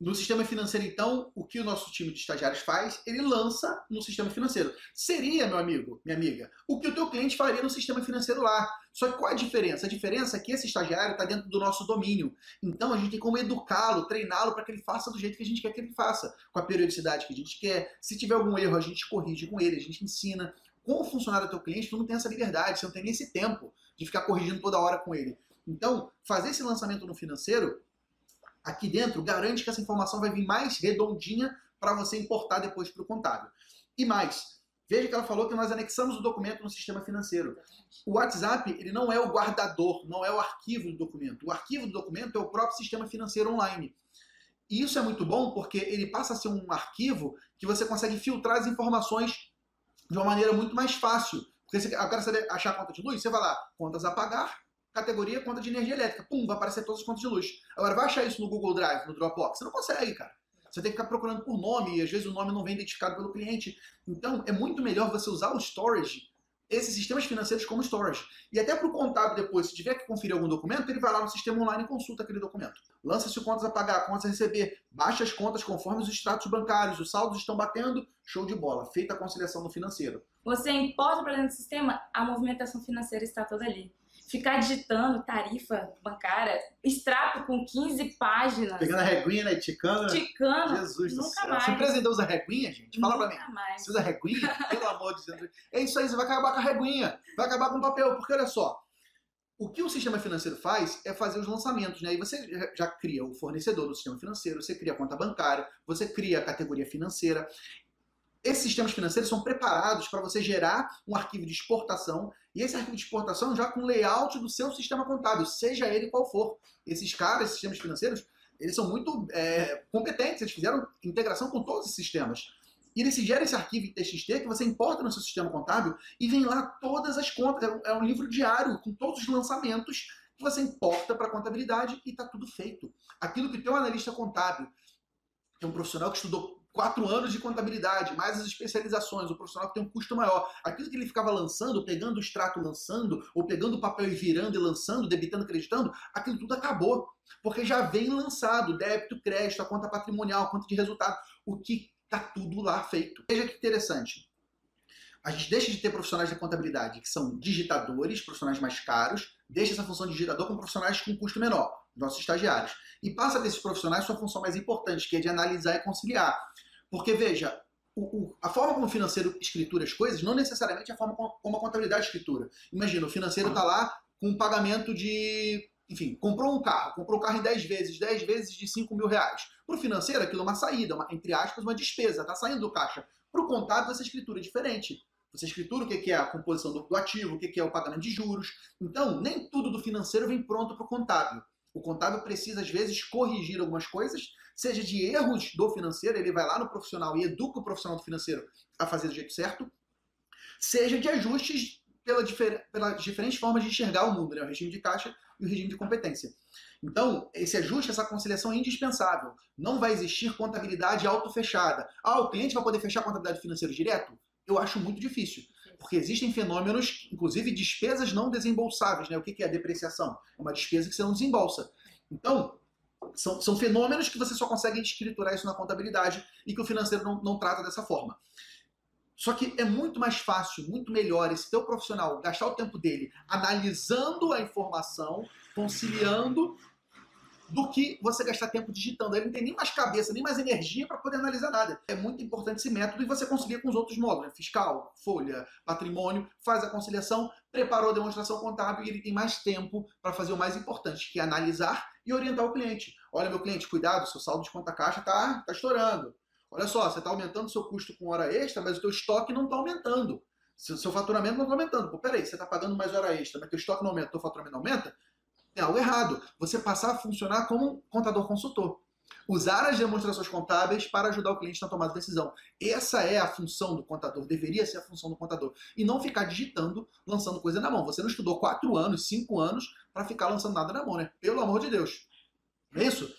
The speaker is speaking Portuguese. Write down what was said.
No sistema financeiro, então, o que o nosso time de estagiários faz? Ele lança no sistema financeiro. Seria, meu amigo, minha amiga, o que o teu cliente faria no sistema financeiro lá. Só que qual a diferença? A diferença é que esse estagiário está dentro do nosso domínio. Então a gente tem como educá-lo, treiná-lo para que ele faça do jeito que a gente quer que ele faça, com a periodicidade que a gente quer. Se tiver algum erro, a gente corrige com ele, a gente ensina. Com o funcionário do teu cliente, tu não tem essa liberdade, você não tem nem esse tempo de ficar corrigindo toda hora com ele. Então, fazer esse lançamento no financeiro aqui dentro garante que essa informação vai vir mais redondinha para você importar depois para o contábil. E mais, veja que ela falou que nós anexamos o documento no sistema financeiro. O WhatsApp ele não é o guardador, não é o arquivo do documento. O arquivo do documento é o próprio sistema financeiro online. E isso é muito bom porque ele passa a ser um arquivo que você consegue filtrar as informações de uma maneira muito mais fácil. Porque você, eu quero saber achar a conta de luz, você vai lá, contas a pagar, categoria conta de energia elétrica. Pum, vai aparecer todas as contas de luz. Agora, vai achar isso no Google Drive, no Dropbox? Você não consegue, cara. Você tem que ficar procurando por nome e às vezes o nome não vem identificado pelo cliente. Então, é muito melhor você usar o storage, esses sistemas financeiros como storage. E até para o contábil depois, se tiver que conferir algum documento, ele vai lá no sistema online e consulta aquele documento. Lança-se contas a pagar, contas a receber, baixa as contas conforme os extratos bancários, os saldos estão batendo, show de bola. Feita a conciliação no financeiro. Você importa para dentro do sistema, a movimentação financeira está toda ali ficar digitando tarifa bancária, extrato com 15 páginas. Pegando a reguinha, né? Ticando. Ticando. Jesus nunca do céu. mais. Sua empresa ainda usa reguinha, gente? Fala nunca pra mim. mais. Você usa reguinha? Pelo amor de Deus. É isso aí, você vai acabar com a reguinha. Vai acabar com o papel. Porque olha só. O que o sistema financeiro faz é fazer os lançamentos, né? E você já cria o fornecedor do sistema financeiro, você cria a conta bancária, você cria a categoria financeira. Esses sistemas financeiros são preparados para você gerar um arquivo de exportação e esse arquivo de exportação já com layout do seu sistema contábil, seja ele qual for. Esses caras, esses sistemas financeiros, eles são muito é, competentes, eles fizeram integração com todos os sistemas. E ele se gera esse arquivo TXT que você importa no seu sistema contábil e vem lá todas as contas. É um, é um livro diário com todos os lançamentos que você importa para a contabilidade e está tudo feito. Aquilo que o teu analista contábil, que é um profissional que estudou quatro anos de contabilidade, mais as especializações, o profissional que tem um custo maior. Aquilo que ele ficava lançando, pegando o extrato lançando, ou pegando o papel e virando e lançando, debitando, acreditando, aquilo tudo acabou. Porque já vem lançado débito, crédito, a conta patrimonial, a conta de resultado, o que está tudo lá feito. Veja que interessante. A gente deixa de ter profissionais de contabilidade que são digitadores, profissionais mais caros, deixa essa função de digitador com profissionais com custo menor, nossos estagiários. E passa desses profissionais sua função mais importante, que é de analisar e conciliar. Porque, veja, o- o- a forma como o financeiro escritura as coisas não necessariamente é a forma como, a contabilidade escritura. Imagina, o financeiro está lá com um pagamento de. Enfim, comprou um carro, comprou o carro em 10 vezes, 10 vezes de 5 mil reais. Para o financeiro, aquilo é uma saída, uma, entre aspas, uma despesa, está saindo do caixa. Para o contábil, essa escritura é diferente. Você escritura o que é a composição do ativo, o que é o pagamento de juros. Então, nem tudo do financeiro vem pronto para o contábil. O contábil precisa, às vezes, corrigir algumas coisas, seja de erros do financeiro, ele vai lá no profissional e educa o profissional do financeiro a fazer do jeito certo, seja de ajustes pela difer- pelas diferentes formas de enxergar o mundo, né? o regime de caixa e o regime de competência. Então, esse ajuste, essa conciliação é indispensável. Não vai existir contabilidade auto-fechada. Ah, o cliente vai poder fechar a contabilidade financeira direto? Eu acho muito difícil. Porque existem fenômenos, inclusive despesas não desembolsáveis. Né? O que é a depreciação? É uma despesa que você não desembolsa. Então, são, são fenômenos que você só consegue escriturar isso na contabilidade e que o financeiro não, não trata dessa forma. Só que é muito mais fácil, muito melhor esse teu profissional gastar o tempo dele analisando a informação, conciliando, do que você gastar tempo digitando. Ele não tem nem mais cabeça, nem mais energia para poder analisar nada. É muito importante esse método e você concilia com os outros módulos, né? fiscal, folha, patrimônio, faz a conciliação, preparou a demonstração contábil e ele tem mais tempo para fazer o mais importante, que é analisar e orientar o cliente. Olha, meu cliente, cuidado, seu saldo de conta caixa está tá estourando. Olha só, você está aumentando seu custo com hora extra, mas o teu estoque não está aumentando. Seu, seu faturamento não está aumentando. Pô, peraí, você está pagando mais hora extra, mas teu estoque não aumenta, teu faturamento não aumenta? Tem algo errado. Você passar a funcionar como um contador consultor. Usar as demonstrações contábeis para ajudar o cliente na tomada de decisão. Essa é a função do contador, deveria ser a função do contador. E não ficar digitando, lançando coisa na mão. Você não estudou quatro anos, cinco anos para ficar lançando nada na mão, né? Pelo amor de Deus. Não é isso?